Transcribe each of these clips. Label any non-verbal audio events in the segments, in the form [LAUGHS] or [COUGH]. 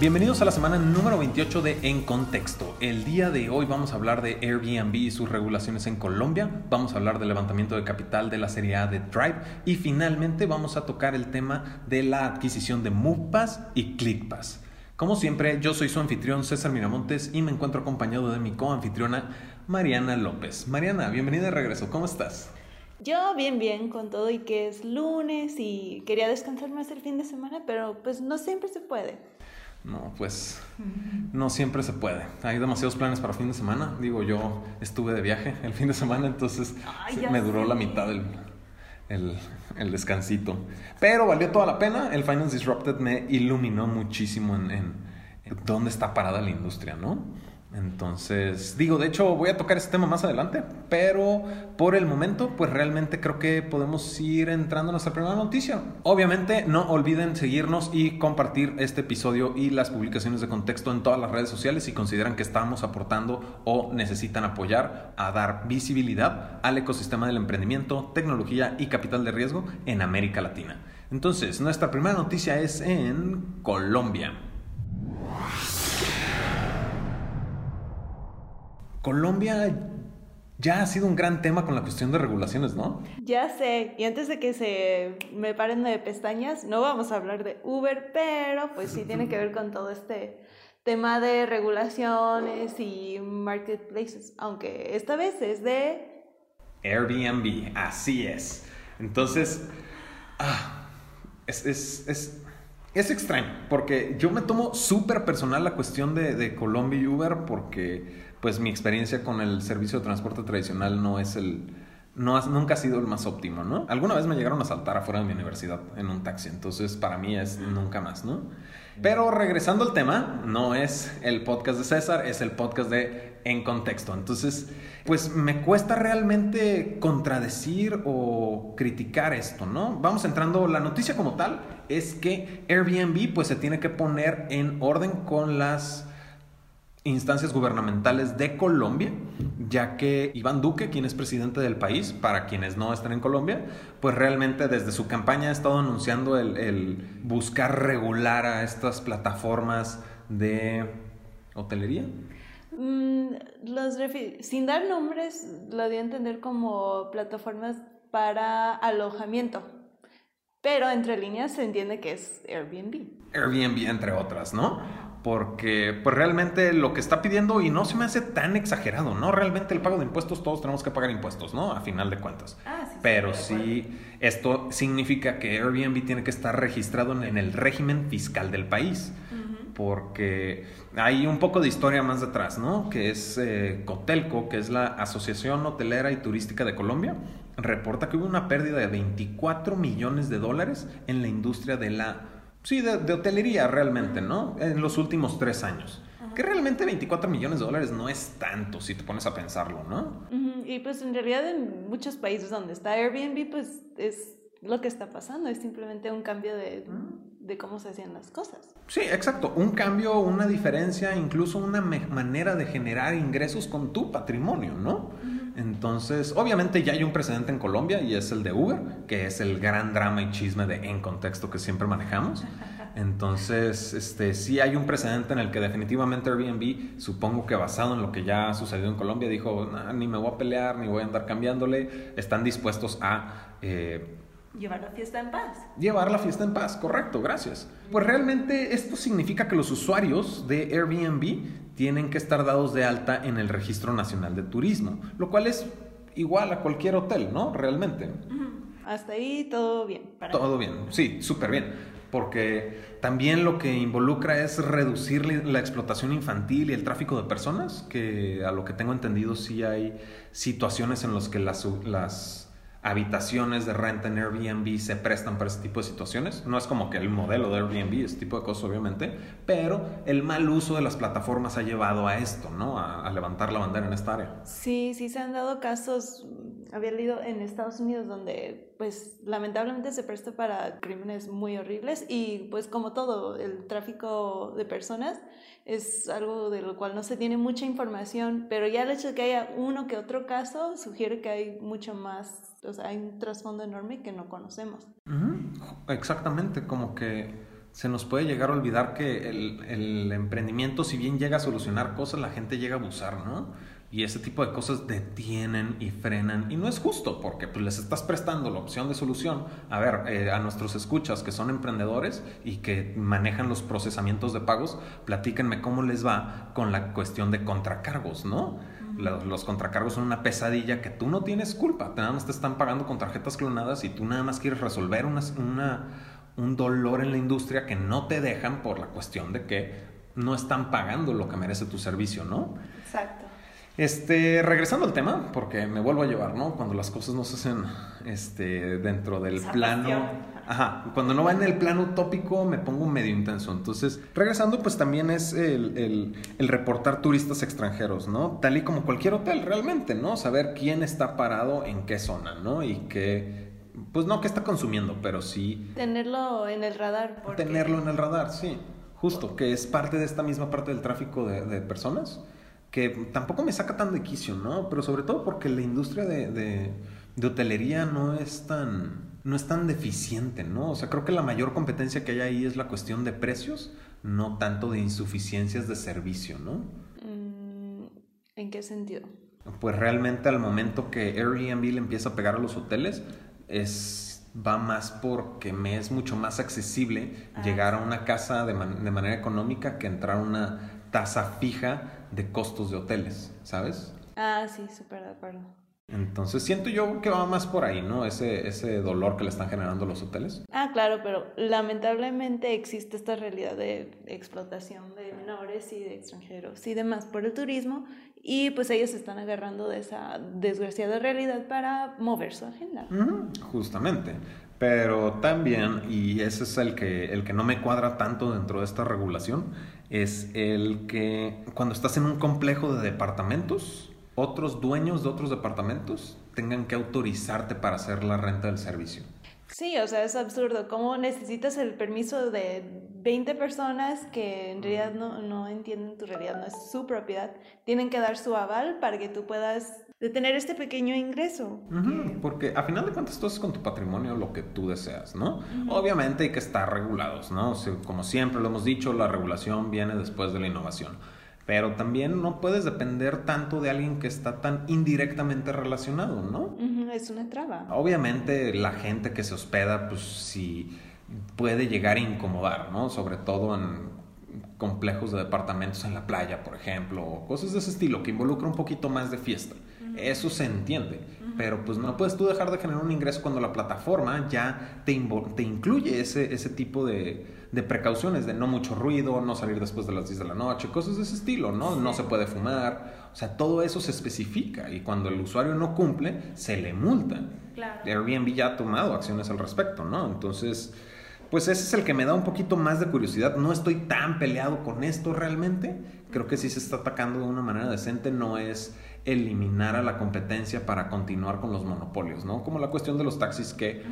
Bienvenidos a la semana número 28 de En Contexto. El día de hoy vamos a hablar de Airbnb y sus regulaciones en Colombia, vamos a hablar del levantamiento de capital de la serie A de Drive y finalmente vamos a tocar el tema de la adquisición de MovePass y ClickPass. Como siempre, yo soy su anfitrión César Miramontes y me encuentro acompañado de mi coanfitriona Mariana López. Mariana, bienvenida de regreso, ¿cómo estás? Yo bien, bien, con todo y que es lunes y quería descansar más el fin de semana, pero pues no siempre se puede. No, pues no siempre se puede. Hay demasiados planes para fin de semana. Digo, yo estuve de viaje el fin de semana, entonces me duró la mitad el, el, descansito. Pero valió toda la pena. El Finance Disrupted me iluminó muchísimo en, en dónde está parada la industria, ¿no? Entonces, digo, de hecho voy a tocar ese tema más adelante, pero por el momento, pues realmente creo que podemos ir entrando a nuestra primera noticia. Obviamente, no olviden seguirnos y compartir este episodio y las publicaciones de contexto en todas las redes sociales si consideran que estamos aportando o necesitan apoyar a dar visibilidad al ecosistema del emprendimiento, tecnología y capital de riesgo en América Latina. Entonces, nuestra primera noticia es en Colombia. Colombia ya ha sido un gran tema con la cuestión de regulaciones, ¿no? Ya sé, y antes de que se me paren de pestañas, no vamos a hablar de Uber, pero pues sí tiene que ver con todo este tema de regulaciones y marketplaces, aunque esta vez es de Airbnb, así es. Entonces, ah, es, es, es, es, extraño, porque yo me tomo súper personal la cuestión de, de Colombia y Uber, porque pues mi experiencia con el servicio de transporte tradicional no es el, no nunca ha sido el más óptimo, ¿no? Alguna vez me llegaron a saltar afuera de mi universidad en un taxi, entonces para mí es nunca más, ¿no? Pero regresando al tema, no es el podcast de César, es el podcast de En Contexto. Entonces, pues me cuesta realmente contradecir o criticar esto, ¿no? Vamos entrando, la noticia como tal es que Airbnb pues se tiene que poner en orden con las instancias gubernamentales de Colombia, ya que Iván Duque, quien es presidente del país, para quienes no están en Colombia, pues realmente desde su campaña ha estado anunciando el, buscar regular a estas plataformas de hotelería. Mm, los sin dar nombres, lo dio a entender como plataformas para alojamiento, pero entre líneas se entiende que es Airbnb. Airbnb, entre otras, ¿no? Porque pues realmente lo que está pidiendo y no se me hace tan exagerado, ¿no? Realmente el pago de impuestos, todos tenemos que pagar impuestos, ¿no? A final de cuentas. Ah, sí, Pero sí, esto significa que Airbnb tiene que estar registrado en el régimen fiscal del país. Porque hay un poco de historia más detrás, ¿no? Que es eh, Cotelco, que es la Asociación Hotelera y Turística de Colombia, reporta que hubo una pérdida de 24 millones de dólares en la industria de la Sí, de, hotelería realmente, ¿no? En los últimos tres años. Que realmente 24 millones de dólares no es tanto si te pones a pensarlo, ¿no? Y pues en realidad en muchos países donde está Airbnb, pues es lo que está pasando, es simplemente un cambio de, de cómo se hacían las cosas. Sí, exacto, un cambio, una diferencia, incluso una manera de generar ingresos con tu patrimonio, ¿no? Entonces, obviamente ya hay un precedente en Colombia y es el de Uber, que es el gran drama y chisme de en contexto que siempre manejamos. Entonces, este, sí hay un precedente en el que definitivamente Airbnb, supongo que basado en lo que ya ha sucedido en Colombia, dijo, ni me voy a pelear, ni voy a andar cambiándole, están dispuestos a... Eh, Llevar la fiesta en paz. Llevar la fiesta en paz, correcto, gracias. Pues realmente esto significa que los usuarios de Airbnb tienen que estar dados de alta en el Registro Nacional de Turismo, lo cual es igual a cualquier hotel, ¿no? Realmente. Hasta ahí todo bien. todo bien, sí, súper bien. Porque también lo que involucra es reducir la explotación infantil y el tráfico de personas, que a lo que tengo entendido sí hay situaciones en las que las, las habitaciones de renta en Airbnb se prestan para este tipo de situaciones. No es como que el modelo de Airbnb, este tipo de cosas obviamente, pero el mal uso de las plataformas ha llevado a esto, ¿no? A, levantar la bandera en esta área. Sí, sí se han dado casos, había leído en Estados Unidos donde pues lamentablemente se presta para crímenes muy horribles y pues como todo, el tráfico de personas es algo de lo cual no se tiene mucha información, pero ya el hecho de que haya uno que otro caso sugiere que hay mucho más, o sea, hay un trasfondo enorme que no conocemos. Exactamente, como que se nos puede llegar a olvidar que el, el, emprendimiento, si bien llega a solucionar cosas, la gente llega a abusar, ¿no? Y ese tipo de cosas detienen y frenan. Y no es justo porque pues, les estás prestando la opción de solución. A ver, eh, a nuestros escuchas que son emprendedores y que manejan los procesamientos de pagos, platíquenme cómo les va con la cuestión de contracargos, ¿no? Los, contracargos son una pesadilla que tú no tienes culpa. Nada más te están pagando con tarjetas clonadas y tú nada más quieres resolver una, una, un dolor en la industria que no te dejan por la cuestión de que no están pagando lo que merece tu servicio, ¿no? Exacto. Este, regresando al tema, porque me vuelvo a llevar, ¿no? Cuando las cosas no se hacen este, dentro del plano. Ajá, cuando no va en el plano utópico me pongo medio intenso. Entonces, regresando, pues también es el, el, reportar turistas extranjeros, ¿no? Tal y como cualquier hotel, realmente, ¿no? Saber quién está parado en qué zona, ¿no? Y qué, pues no, qué está consumiendo, pero sí. Tenerlo en el radar. Tenerlo en el radar, sí. Justo, que es parte de esta misma parte del tráfico de, de personas que tampoco me saca tan de quicio, ¿no? Pero sobre todo porque la industria de, de, hotelería no es tan no es tan deficiente, ¿no? O sea, creo que la mayor competencia que hay ahí es la cuestión de precios, no tanto de insuficiencias de servicio, ¿no? Mm, ¿En qué sentido? Pues realmente al momento que Airbnb le empieza a pegar a los hoteles, es, va más porque me es mucho más accesible ah, llegar a una casa de, de manera económica que entrar a una tasa fija de costos de hoteles, ¿sabes? Ah, sí, súper de acuerdo. Entonces siento yo que va más por ahí, ¿no? Ese, ese dolor que le están generando los hoteles. Ah, claro, pero lamentablemente existe esta realidad de explotación de menores y de extranjeros y demás por el turismo y pues ellos se están agarrando de esa desgraciada realidad para mover su agenda. justamente. Pero también, y ese es el que, el que no me cuadra tanto dentro de esta regulación, es el que cuando estás en un complejo de departamentos, otros dueños de otros departamentos tengan que autorizarte para hacer la renta del servicio. Sí, o sea, es absurdo. ¿Cómo necesitas el permiso de 20 personas que en realidad no, no entienden tu realidad, no es su propiedad? Tienen que dar su aval para que tú puedas tener este pequeño ingreso. porque a final de cuentas tú haces con tu patrimonio lo que tú deseas, ¿no? Obviamente hay que estar regulados, ¿no? como siempre lo hemos dicho, la regulación viene después de la innovación. Pero también no puedes depender tanto de alguien que está tan indirectamente relacionado, ¿no? Es una traba. Obviamente la gente que se hospeda, pues sí puede llegar a incomodar, ¿no? Sobre todo en complejos de departamentos en la playa, por ejemplo, o cosas de ese estilo, que involucra un poquito más de fiesta. Eso se entiende. Pero pues no puedes tú dejar de generar un ingreso cuando la plataforma ya te, te incluye ese, ese tipo de, de, precauciones, de no mucho ruido, no salir después de las 10 de la noche, cosas de ese estilo, ¿no? No se puede fumar. O sea, todo eso se especifica y cuando el usuario no cumple, se le multa. Claro. Airbnb ya ha tomado acciones al respecto, ¿no? Entonces, pues ese es el que me da un poquito más de curiosidad. No estoy tan peleado con esto realmente. Creo que sí se está atacando de una manera decente, no es eliminar a la competencia para continuar con los monopolios, ¿no? Como la cuestión de los taxis que,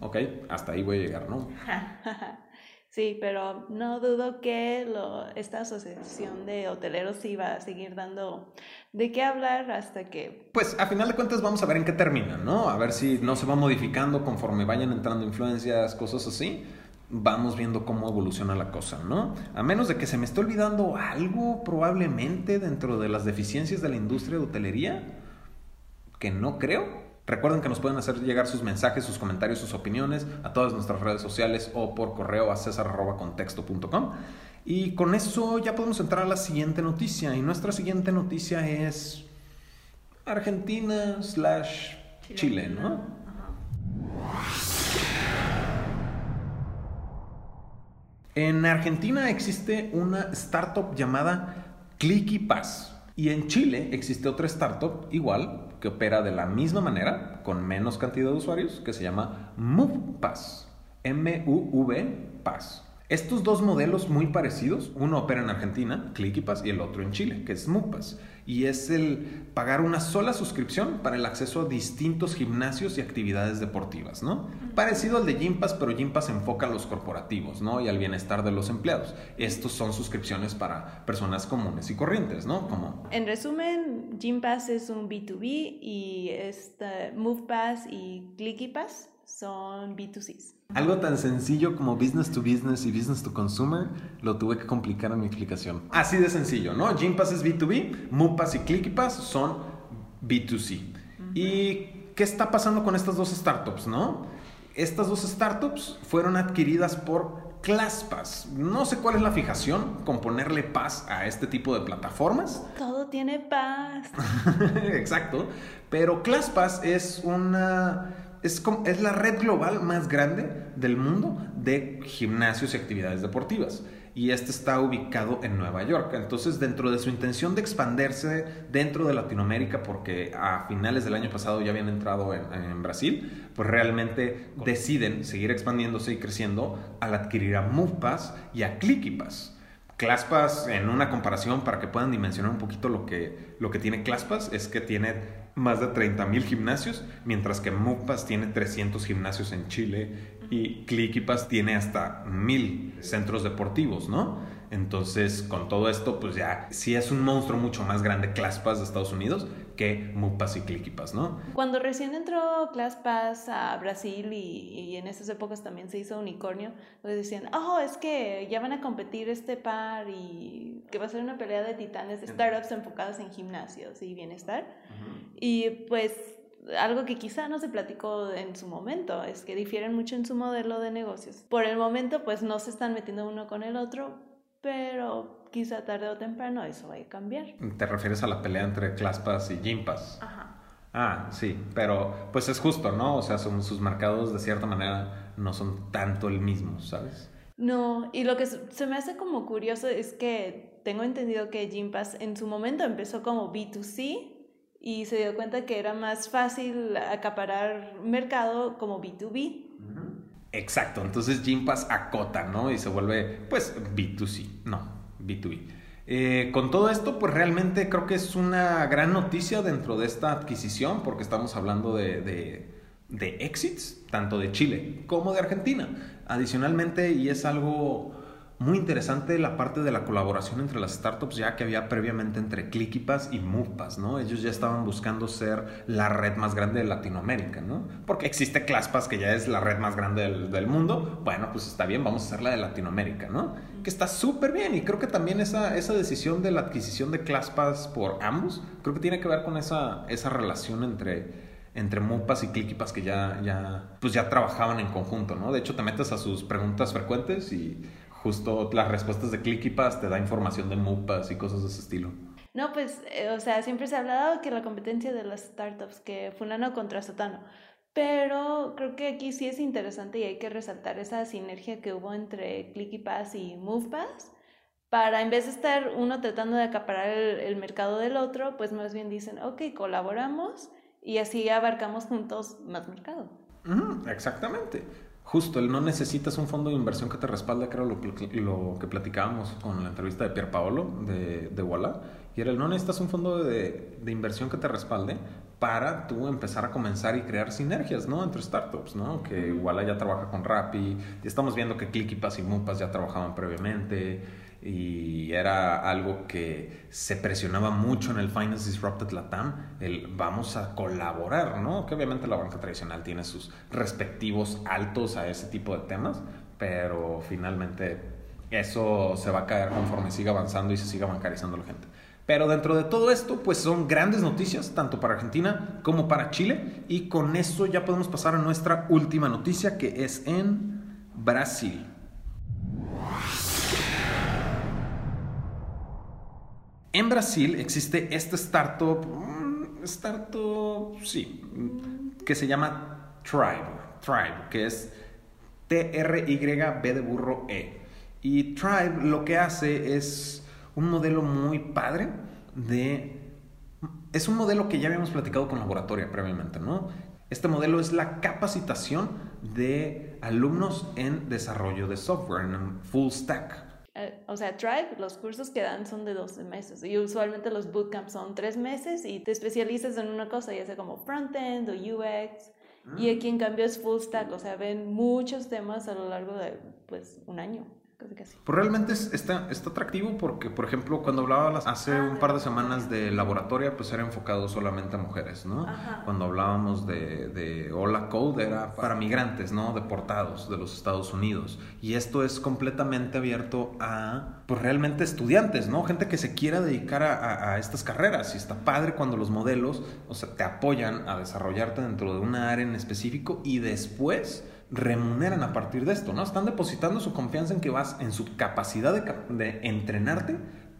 ok, hasta ahí voy a llegar, ¿no? [LAUGHS] Sí, pero no dudo que esta asociación de hoteleros iba a seguir dando de qué hablar hasta que... Pues a final de cuentas vamos a ver en qué termina, ¿no? A ver si no se va modificando conforme vayan entrando influencias, cosas así vamos viendo cómo evoluciona la cosa, ¿no? A menos de que se me esté olvidando algo probablemente dentro de las deficiencias de la industria de hotelería, que no creo. Recuerden que nos pueden hacer llegar sus mensajes, sus comentarios, sus opiniones a todas nuestras redes sociales o por correo a cesar.contexto.com. Y con eso ya podemos entrar a la siguiente noticia. Y nuestra siguiente noticia es Argentina slash Chile, ¿no? En Argentina existe una startup llamada Clicky Pass. Y en Chile existe otra startup igual que opera de la misma manera, con menos cantidad de usuarios, que se llama MovePass. M-U-V Pass. Estos dos modelos muy parecidos, uno opera en Argentina, ClickyPass, y el otro en Chile, que es MovePass. Y es el pagar una sola suscripción para el acceso a distintos gimnasios y actividades deportivas, ¿no? Parecido al de Gympass, pero Gympass enfoca a los corporativos, ¿no? Y al bienestar de los empleados. Estos son suscripciones para personas comunes y corrientes, ¿no? Como... En resumen, Gympass es un B2B y este MovePass y ClickyPass son B2Cs. Algo tan sencillo como business to business y business to consumer lo tuve que complicar en mi explicación. Así de sencillo, ¿no? Gympass es B2B, MUPass y ClickyPass son B2C. ¿Y qué está pasando con estas dos startups, no? Estas dos startups fueron adquiridas por ClassPass. No sé cuál es la fijación con ponerle paz a este tipo de plataformas. Todo tiene paz. [LAUGHS] Exacto. Pero ClassPass es una. Es, es la red global más grande del mundo de gimnasios y actividades deportivas y este está ubicado en Nueva York. Entonces, dentro de su intención de expandirse dentro de Latinoamérica, porque a finales del año pasado ya habían entrado en, Brasil, pues realmente deciden seguir expandiéndose y creciendo al adquirir a MovePass y a ClickyPass. ClassPass, en una comparación para que puedan dimensionar un poquito lo que, lo que tiene ClassPass, es que tiene más de 30 mil gimnasios, mientras que MovePass tiene 300 gimnasios en Chile y ClickyPass tiene hasta mil centros deportivos, ¿no? Entonces, con todo esto, pues ya sí es un monstruo mucho más grande ClassPass de Estados Unidos que MUPass y ClickyPass, ¿no? Cuando recién entró ClassPass a Brasil y, en esas épocas también se hizo unicornio, pues decían, oh, es que ya van a competir este par y que va a ser una pelea de titanes de startups enfocadas en gimnasios y bienestar. Y pues algo que quizá no se platicó en su momento, es que difieren mucho en su modelo de negocios. Por el momento, pues no se están metiendo uno con el otro, pero quizá tarde o temprano eso vaya a cambiar. ¿Te refieres a la pelea entre ClassPass y Gympass? Ajá. Ah, sí, pero pues es justo, ¿no? O sea, son, sus mercados de cierta manera no son tanto el mismo, ¿sabes? No, y lo que se me hace como curioso es que tengo entendido que Gympass en su momento empezó como B2C y se dio cuenta que era más fácil acaparar mercado como B2B. Exacto, entonces Gympass acota, ¿no? Y se vuelve, pues, B2C, no, B2B. Eh, con todo esto, pues realmente creo que es una gran noticia dentro de esta adquisición, porque estamos hablando de, de, de exits, tanto de Chile como de Argentina. Adicionalmente, y es algo muy interesante la parte de la colaboración entre las startups ya que había previamente entre ClickyPass y MovePass, ¿no? Ellos ya estaban buscando ser la red más grande de Latinoamérica, ¿no? Porque existe ClassPass que ya es la red más grande del, mundo. Bueno, pues está bien, vamos a hacer la de Latinoamérica, ¿no? Que está súper bien y creo que también esa, esa decisión de la adquisición de ClassPass por ambos, creo que tiene que ver con esa, esa relación entre entre MovePass y ClickyPass que ya, ya, pues ya trabajaban en conjunto, ¿no? De hecho, te metes a sus preguntas frecuentes y justo las respuestas de ClickyPass te da información de MUPAS y cosas de ese estilo. No, pues, eh, o sea, siempre se ha hablado que la competencia de las startups, que fulano contra sotano, pero creo que aquí sí es interesante y hay que resaltar esa sinergia que hubo entre ClickyPass y MovePass para en vez de estar uno tratando de acaparar el, mercado del otro, pues más bien dicen, ok, colaboramos y así abarcamos juntos más mercado. exactamente. Justo, el no necesitas un fondo de inversión que te respalde, era lo, lo que platicábamos con la entrevista de Pier Paolo de, de Walla. Y era el no necesitas un fondo de, de, inversión que te respalde para tú empezar a comenzar y crear sinergias, ¿no? Entre startups, ¿no? Que Walla ya trabaja con Rappi, estamos viendo que ClickYpass y Mupas ya trabajaban previamente y era algo que se presionaba mucho en el Finance Disrupted Latam, el vamos a colaborar, ¿no? Que obviamente la banca tradicional tiene sus respectivos altos a ese tipo de temas, pero finalmente eso se va a caer conforme siga avanzando y se siga bancarizando la gente. Pero dentro de todo esto, pues son grandes noticias, tanto para Argentina como para Chile. Y con eso ya podemos pasar a nuestra última noticia, que es en Brasil. En Brasil existe esta startup, mm, startup, sí, que se llama Tribe, Tribe, que es T-R-Y-B de burro E. Y Tribe lo que hace es un modelo muy padre de... Es un modelo que ya habíamos platicado con Laboratoria previamente, ¿no? Este modelo es la capacitación de alumnos en desarrollo de software, en full stack. Eh, o sea, Tribe, los cursos que dan son de 12 meses y usualmente los bootcamps son 3 meses y te especializas en una cosa, ya sea como frontend o UX. Y mm. aquí en cambio es full stack, o sea, ven muchos temas a lo largo de pues un año. Casi casi. Pues realmente es- está, está atractivo porque, por ejemplo, cuando hablaba hace Ah, un par de semanas de laboratorio, pues era enfocado solamente a mujeres, ¿no? Ajá. Cuando hablábamos de, de Hola Code era para migrantes, ¿no? Deportados de los Estados Unidos. Y esto es completamente abierto a, pues realmente estudiantes, ¿no? Gente que se quiera dedicar a, estas carreras. Y está padre cuando los modelos, o sea, te apoyan a desarrollarte dentro de una área en específico y después remuneran a partir de esto, ¿no? Están depositando su confianza en que vas, en su capacidad de, cap- de entrenarte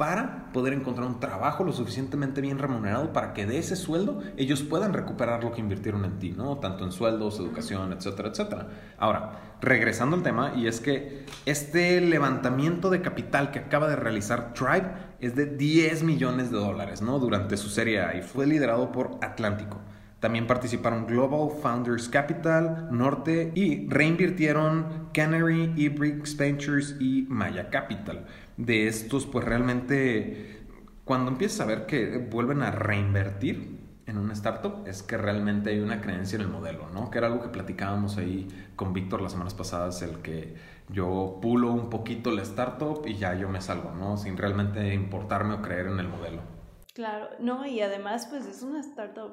para poder encontrar un trabajo lo suficientemente bien remunerado para que de ese sueldo ellos puedan recuperar lo que invirtieron en ti, ¿no? Tanto en sueldos, educación, etcétera, etcétera. Ahora, regresando al tema, y es que este levantamiento de capital que acaba de realizar Tribe es de 10 millones de dólares, ¿no? Durante su serie A y fue liderado por Atlántico. También participaron Global Founders Capital, Norte y reinvirtieron Canary, Ibrix Ventures y Maya Capital. De estos, pues realmente, cuando empiezas a ver que vuelven a reinvertir en una startup, es que realmente hay una creencia en el modelo, ¿no? Que era algo que platicábamos ahí con Víctor las semanas pasadas, el que yo pulo un poquito la startup y ya yo me salgo, ¿no? Sin realmente importarme o creer en el modelo. Claro, no, y además pues es una startup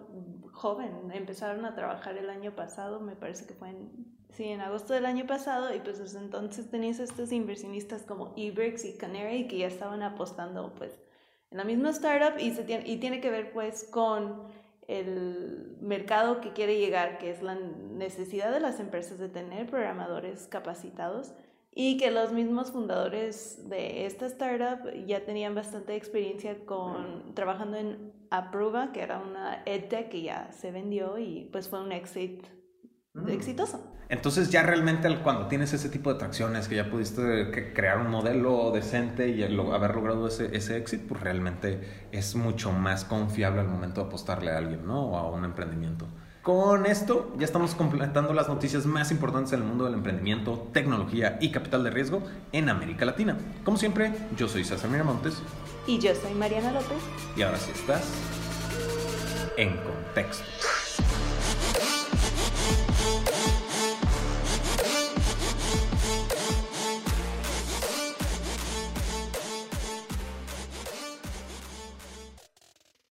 joven, empezaron a trabajar el año pasado, me parece que fue en, sí, en agosto del año pasado, y pues desde entonces tenías estos inversionistas como Ibrix y Canary que ya estaban apostando pues en la misma startup y, se tiene, y tiene que ver pues con el mercado que quiere llegar, que es la necesidad de las empresas de tener programadores capacitados y que los mismos fundadores de esta startup ya tenían bastante experiencia con trabajando en Apruba, que era una edtech que ya se vendió y pues fue un exit Mm. exitoso. Entonces ya realmente al- cuando tienes ese tipo de tracciones, que ya pudiste crear un modelo decente y el haber logrado ese, ese éxito, pues realmente es mucho más confiable al momento de apostarle a alguien, ¿no? O a un emprendimiento. Con esto ya estamos completando las noticias más importantes en el mundo del emprendimiento, tecnología y capital de riesgo en América Latina. Como siempre, yo soy César Miramontes Y yo soy Mariana López. y ahora sí estás en contexto.